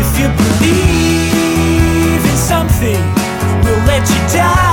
if you believe in something, we'll let you die.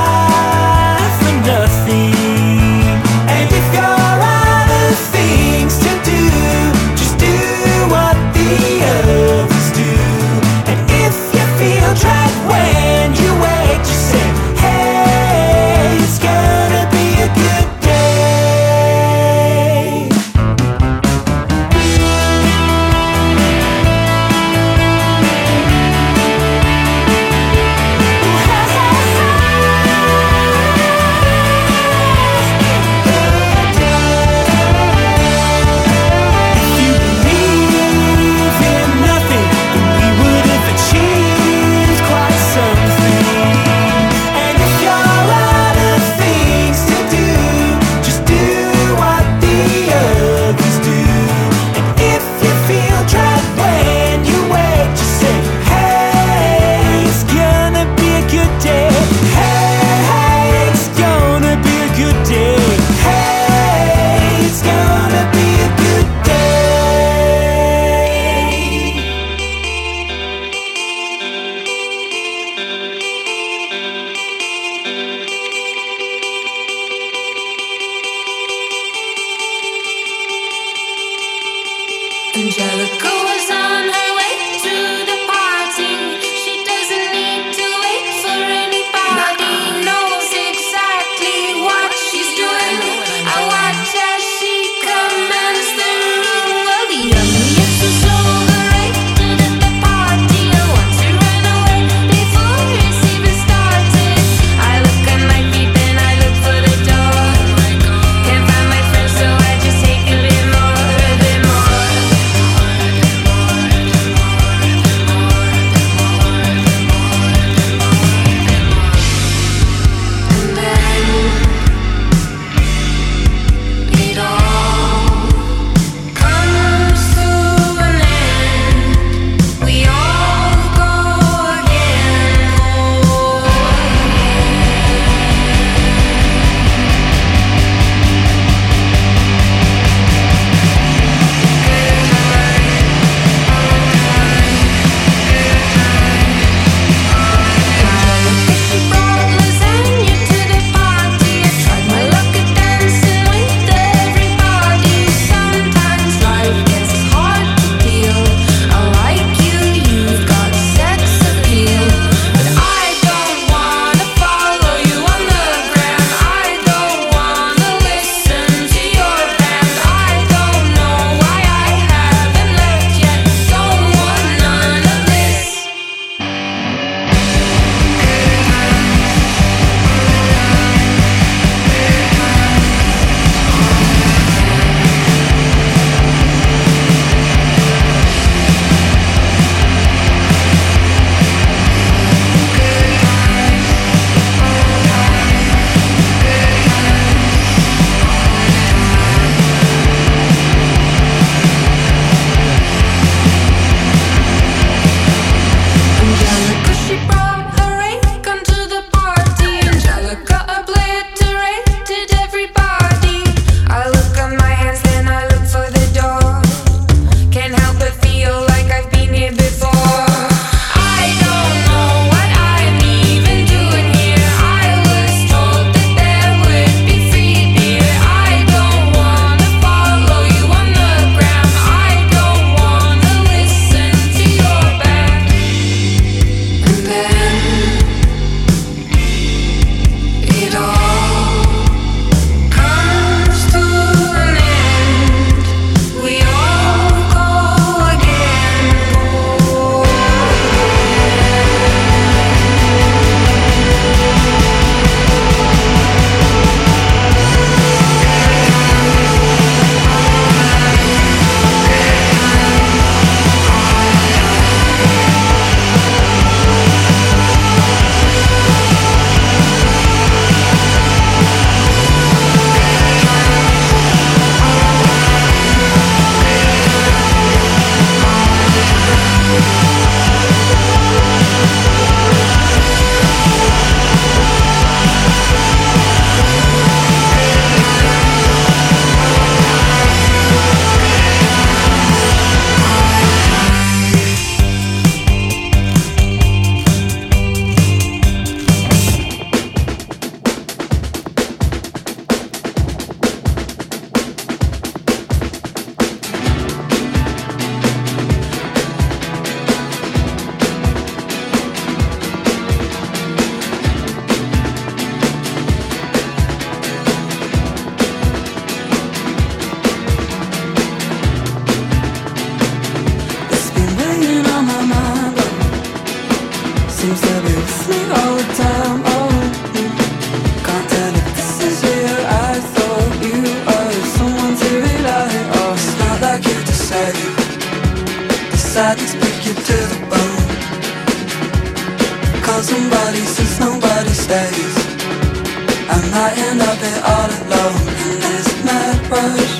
I end up it all alone in this mad rush.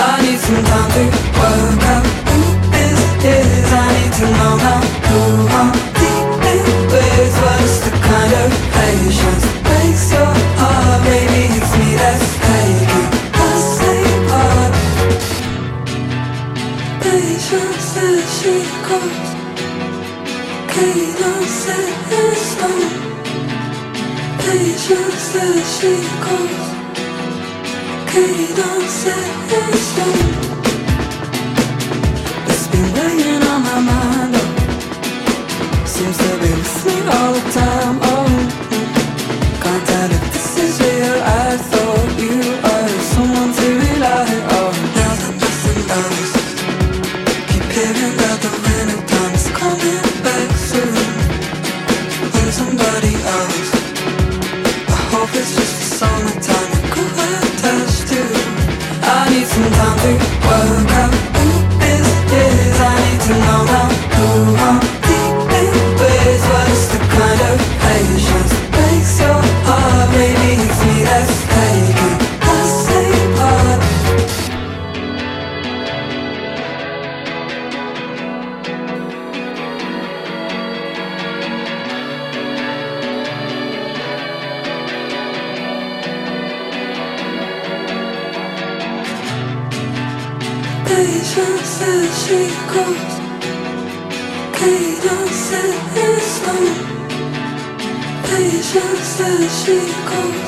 I need some time to work out who this is. I need to know now who I'm dealing with What's the kind of patience. Breaks your heart. Maybe it's me that's taking the same part Patience that she calls. Chaos that patience that she calls Cadence and stone It's been weighing on my mind Seems to be listening all the time. chicos que dancen esto, bellas de chicos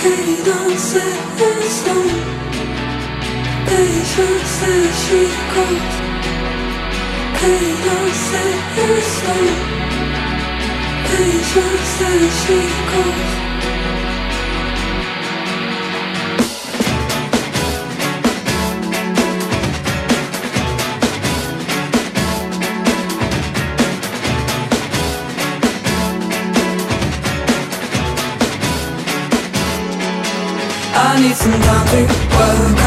que dancen esto, bellas de chicos que dancen Patience as she chicos. need some time to work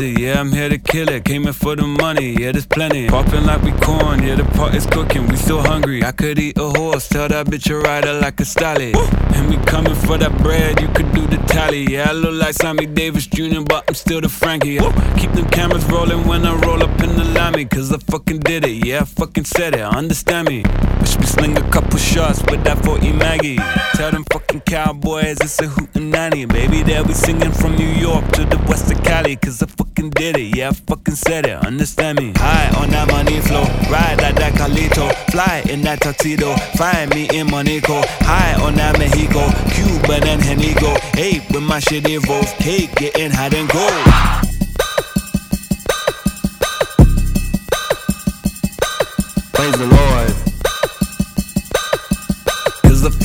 it, yeah, I'm here to kill it. Came in for the money, yeah, there's plenty. Popping like we corn, yeah, the pot is cooking, we still hungry. I could eat a horse, tell that bitch a rider like a stallion. And we coming for that bread, you could do the tally. Yeah, I look like Sammy Davis Jr., but I'm still the Frankie. Keep them cameras rolling when I roll up in the lammy, cause I fucking did it, yeah, I fucking said it, understand me. Wish we sling a couple shots, with that for E Maggie. Tell them cowboys it's a hootenanny. Baby, they'll be singing from New York to the west of Cali, cause I fucking did it, yeah, I fucking said it, understand me. High on that money flow, ride like that Carlito, fly in that tuxedo, find me in Monaco, high on that Mexico, Cuban and Henigo, hey, with my shit evolve, cake getting hot and cold. Praise the Lord.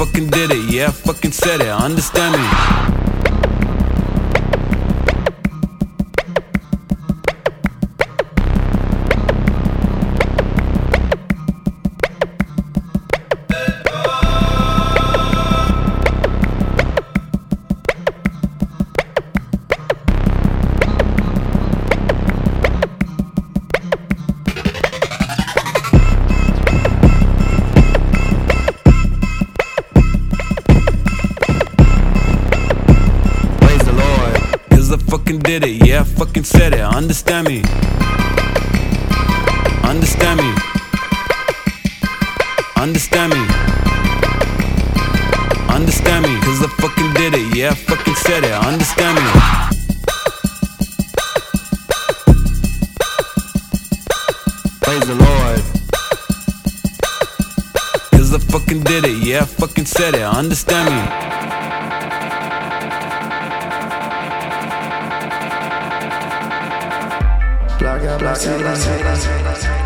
Fucking did it, yeah, I fucking said it, understand me. Fucking said it, understand me. Understand me. Understand me. Understand me. Cause I fucking did it, yeah, I fucking said it, understand me. Praise the Lord. Cause I fucking did it, yeah, I fucking said it, understand me. la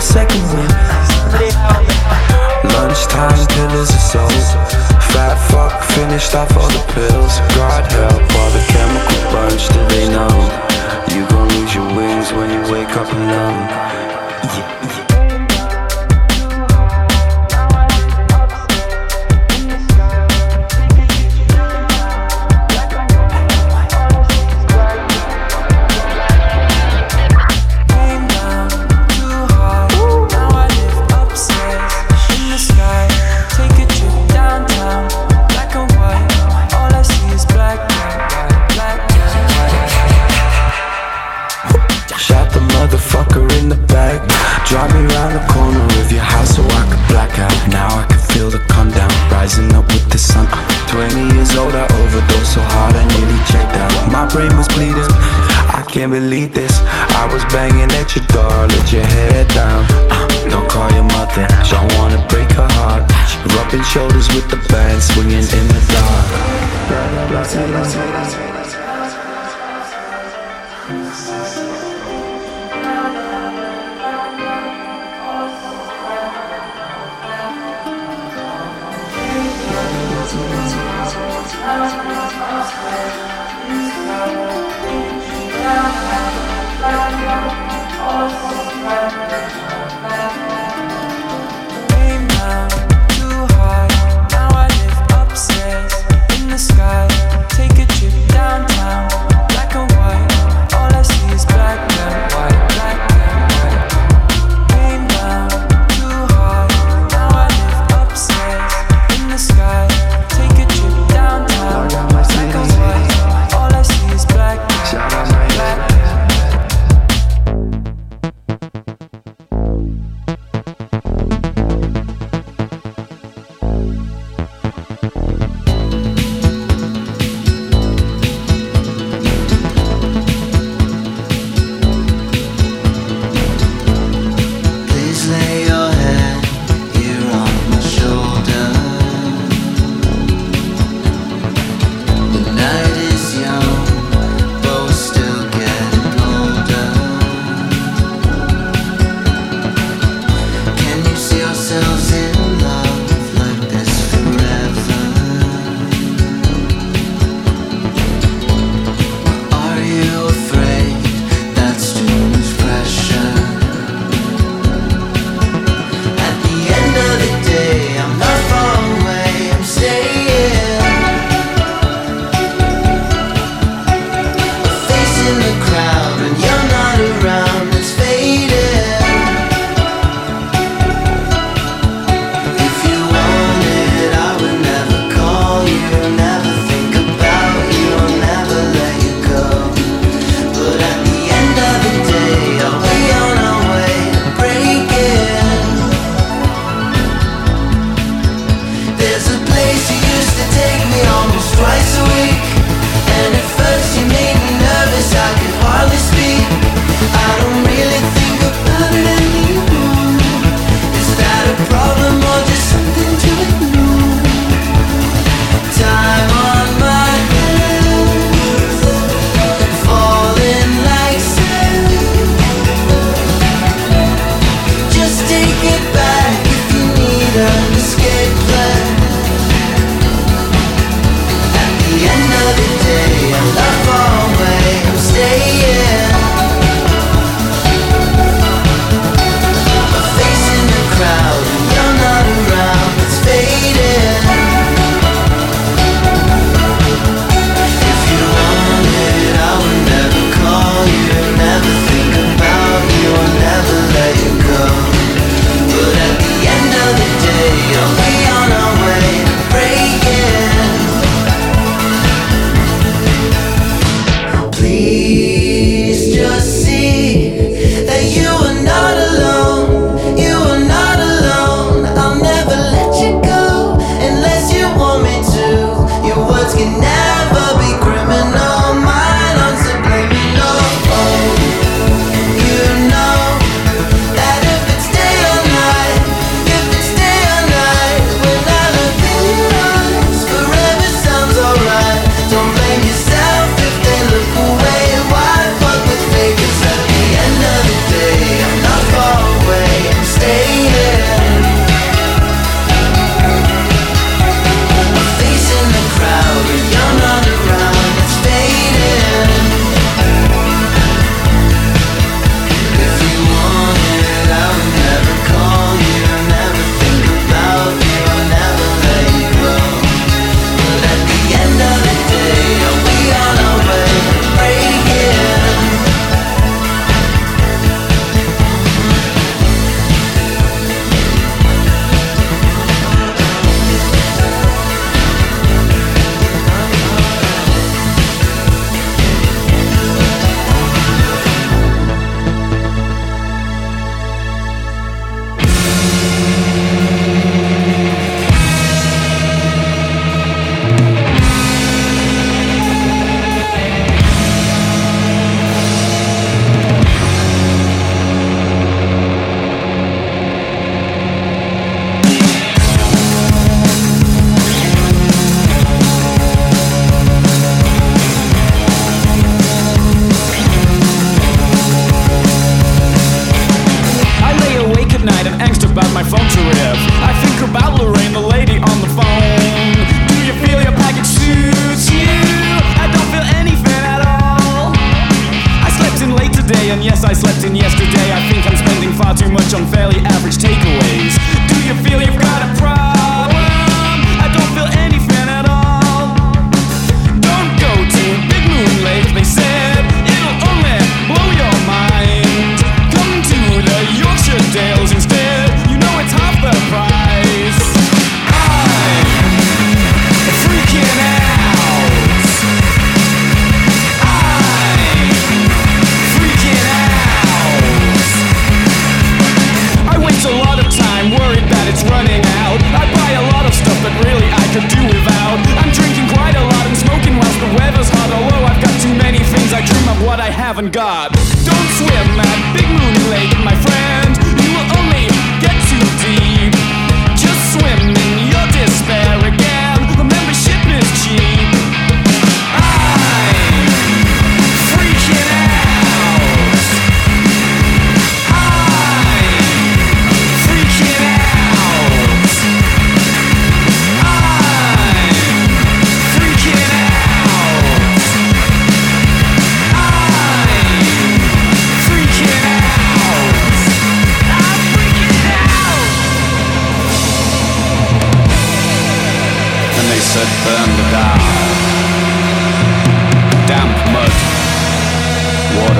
second one. Lunchtime pillars of soul. Fat fuck finished off all the pills. At your door, let your head down. Uh, don't call your mother, don't wanna break her heart. Rubbing shoulders with the band, swinging in the dark. Came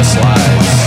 water slides,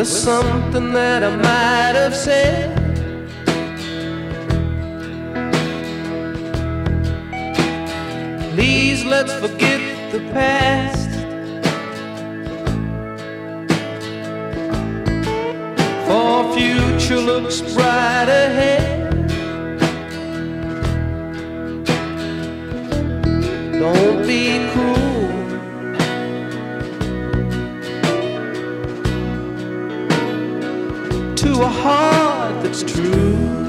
with something that I might have said. Please let's forget the past. For future looks bright ahead. Don't be cruel. A heart that's true.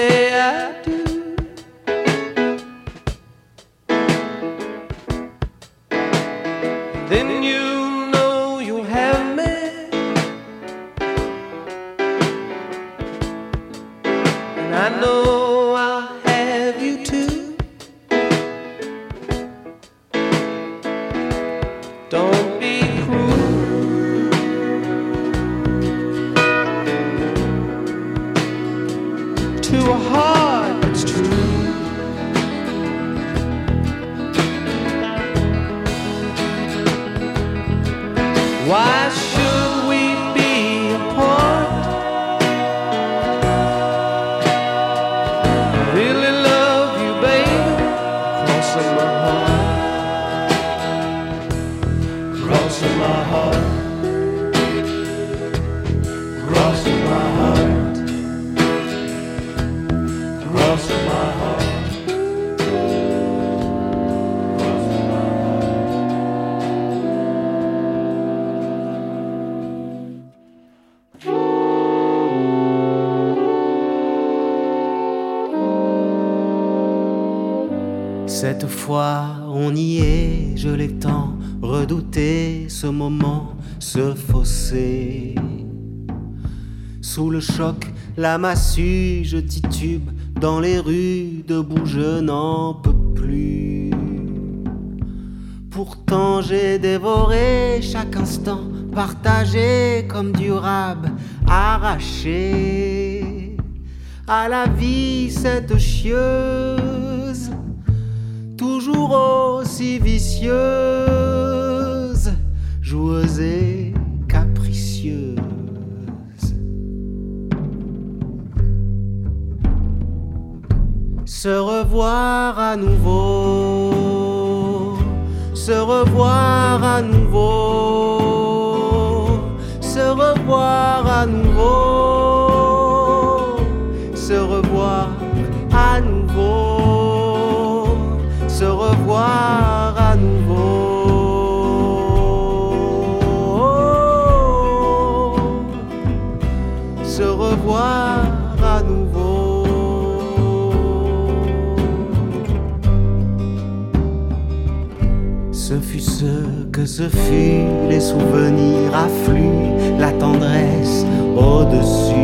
Say I do. Cette fois, on y est, je l'ai tant redouté, ce moment, ce fossé. Sous le choc, la massue, je titube. Dans les rues, debout, je n'en peux plus. Pourtant, j'ai dévoré chaque instant, partagé comme du rab, arraché. À la vie cette chieuse à nouveau, se revoir à nouveau, se revoir à nouveau, ce fut, les souvenirs affluent, la tendresse au-dessus.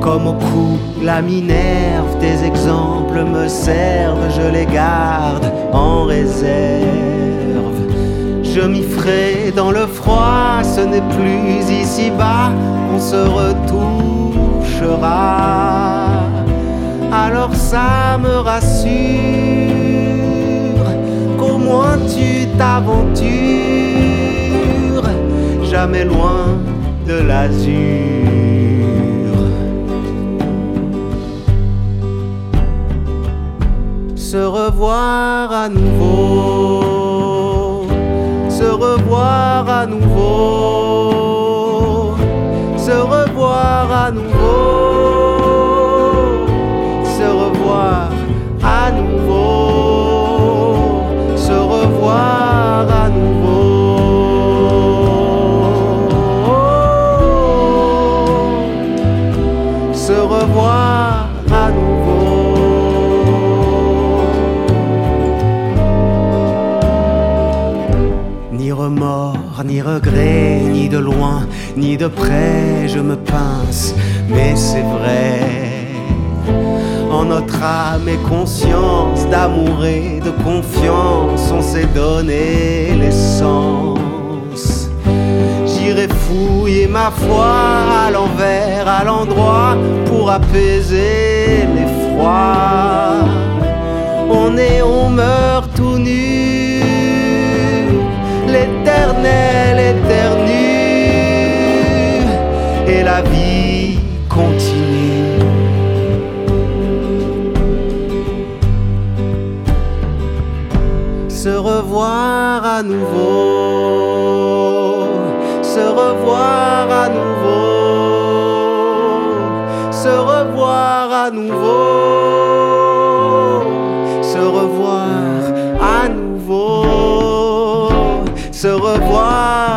Comme au cou, la minerve, tes exemples me servent, je les garde en réserve. Je m'y ferai dans le froid, ce n'est plus ici-bas qu'on se retouchera. Alors ça me rassure moins tu t'aventures jamais loin de l'azur. Se revoir à nouveau, se revoir à nouveau, se revoir à nouveau, revoir à nouveau. Ni remords, ni regrets, ni de loin, ni de près, je me pince, mais c'est vrai. En notre âme et conscience d'amour et de confiance, on s'est donné l'essence. J'irai fouiller ma foi à l'envers, à l'endroit, pour apaiser l'effroi. On est, on meurt tout nu, l'éternel éternue, et la vie continue. Se revoir à nouveau, se revoir à nouveau, se revoir à nouveau, se revoir à nouveau, se revoir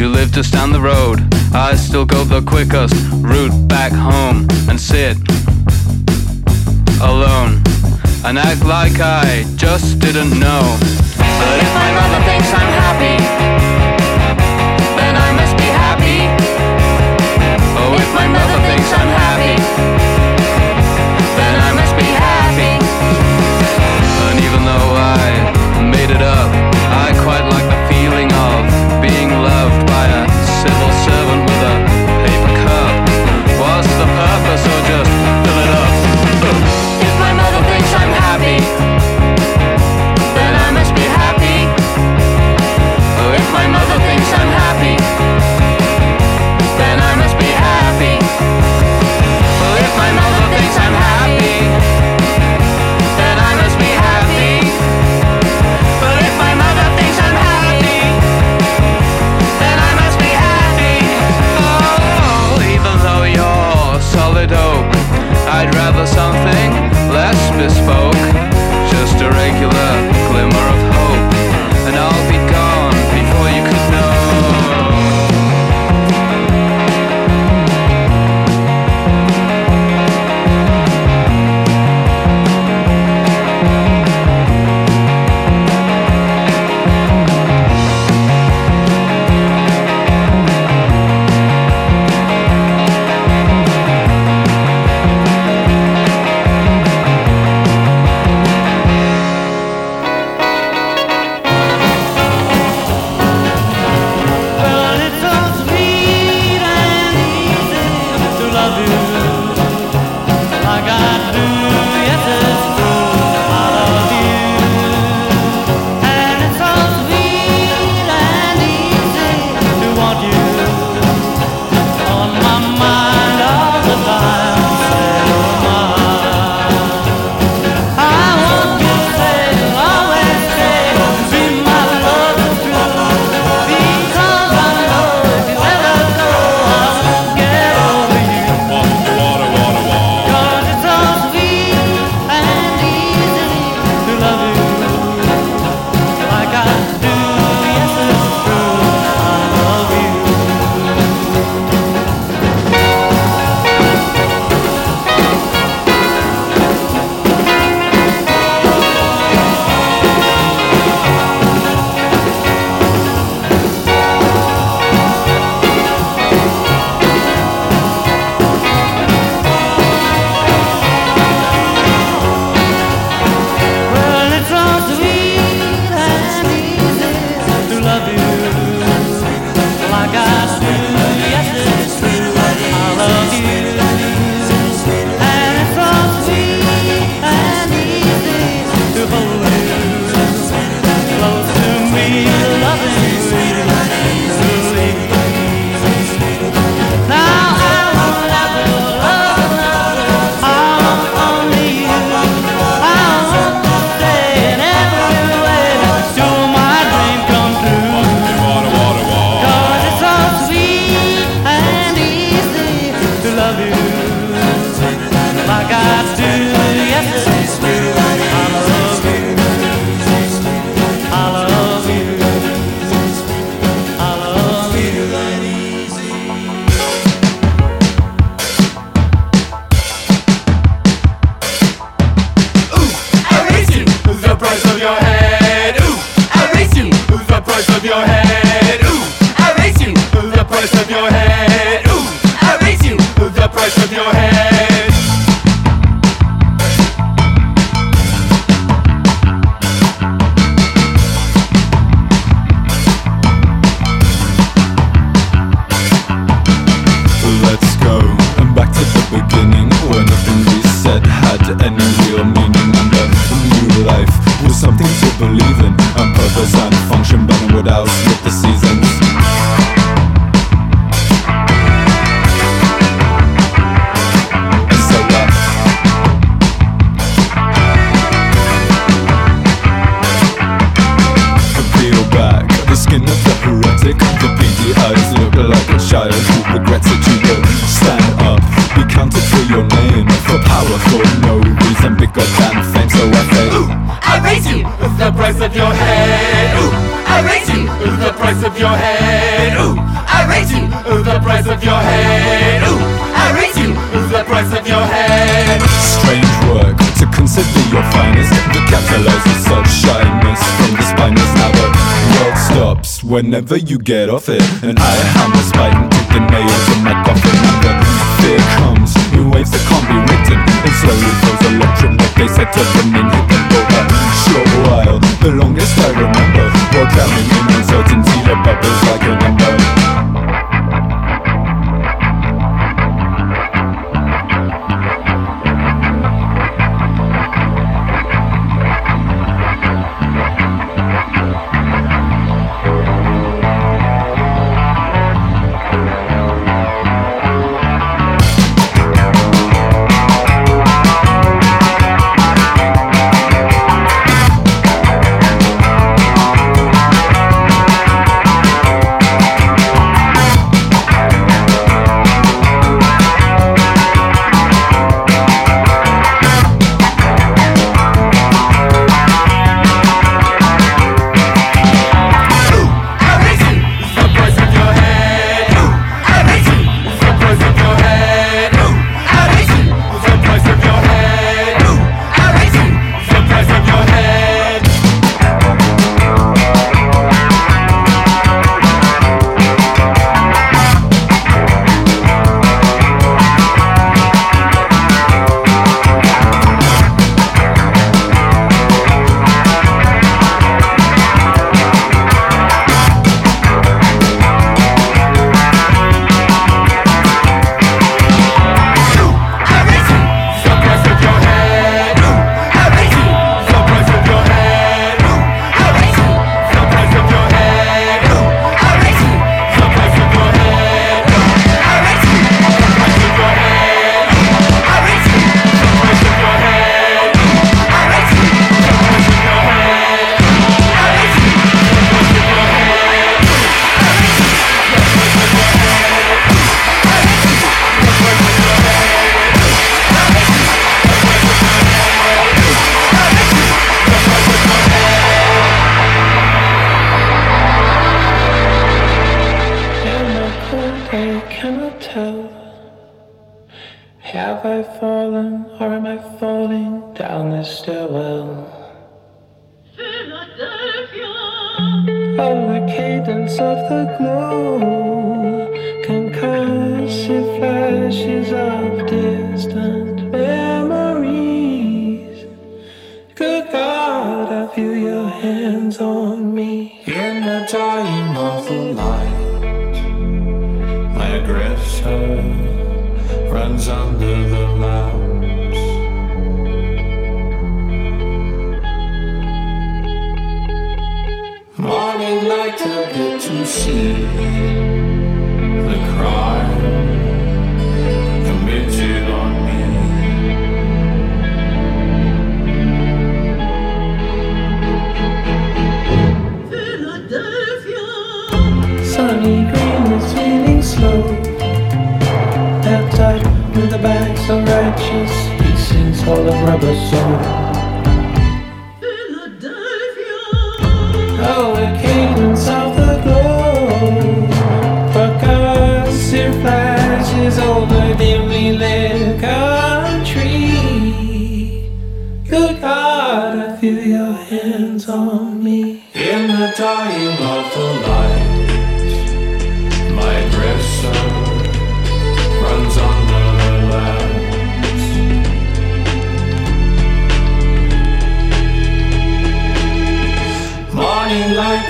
You live just down the road. I still go the quickest route back home and sit alone and act like I just didn't know. But if my mother thinks I'm happy, then I must be happy. Oh, if my mother thinks I'm happy. miss whenever you get off it. And I hammer spite and took the nails from my coffin. And the fear comes in waves that can't be written. and slowly flows electric, like they said to the minute.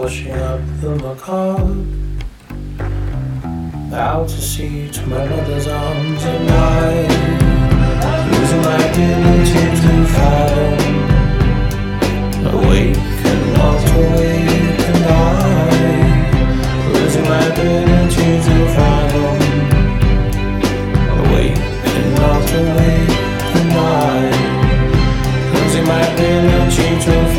washing up the macabre. Out to sea to my mother's arms at night. Losing my dignity to fathom awake and not awake and I losing my dignity to fathom awake and not awake and I losing my dignity to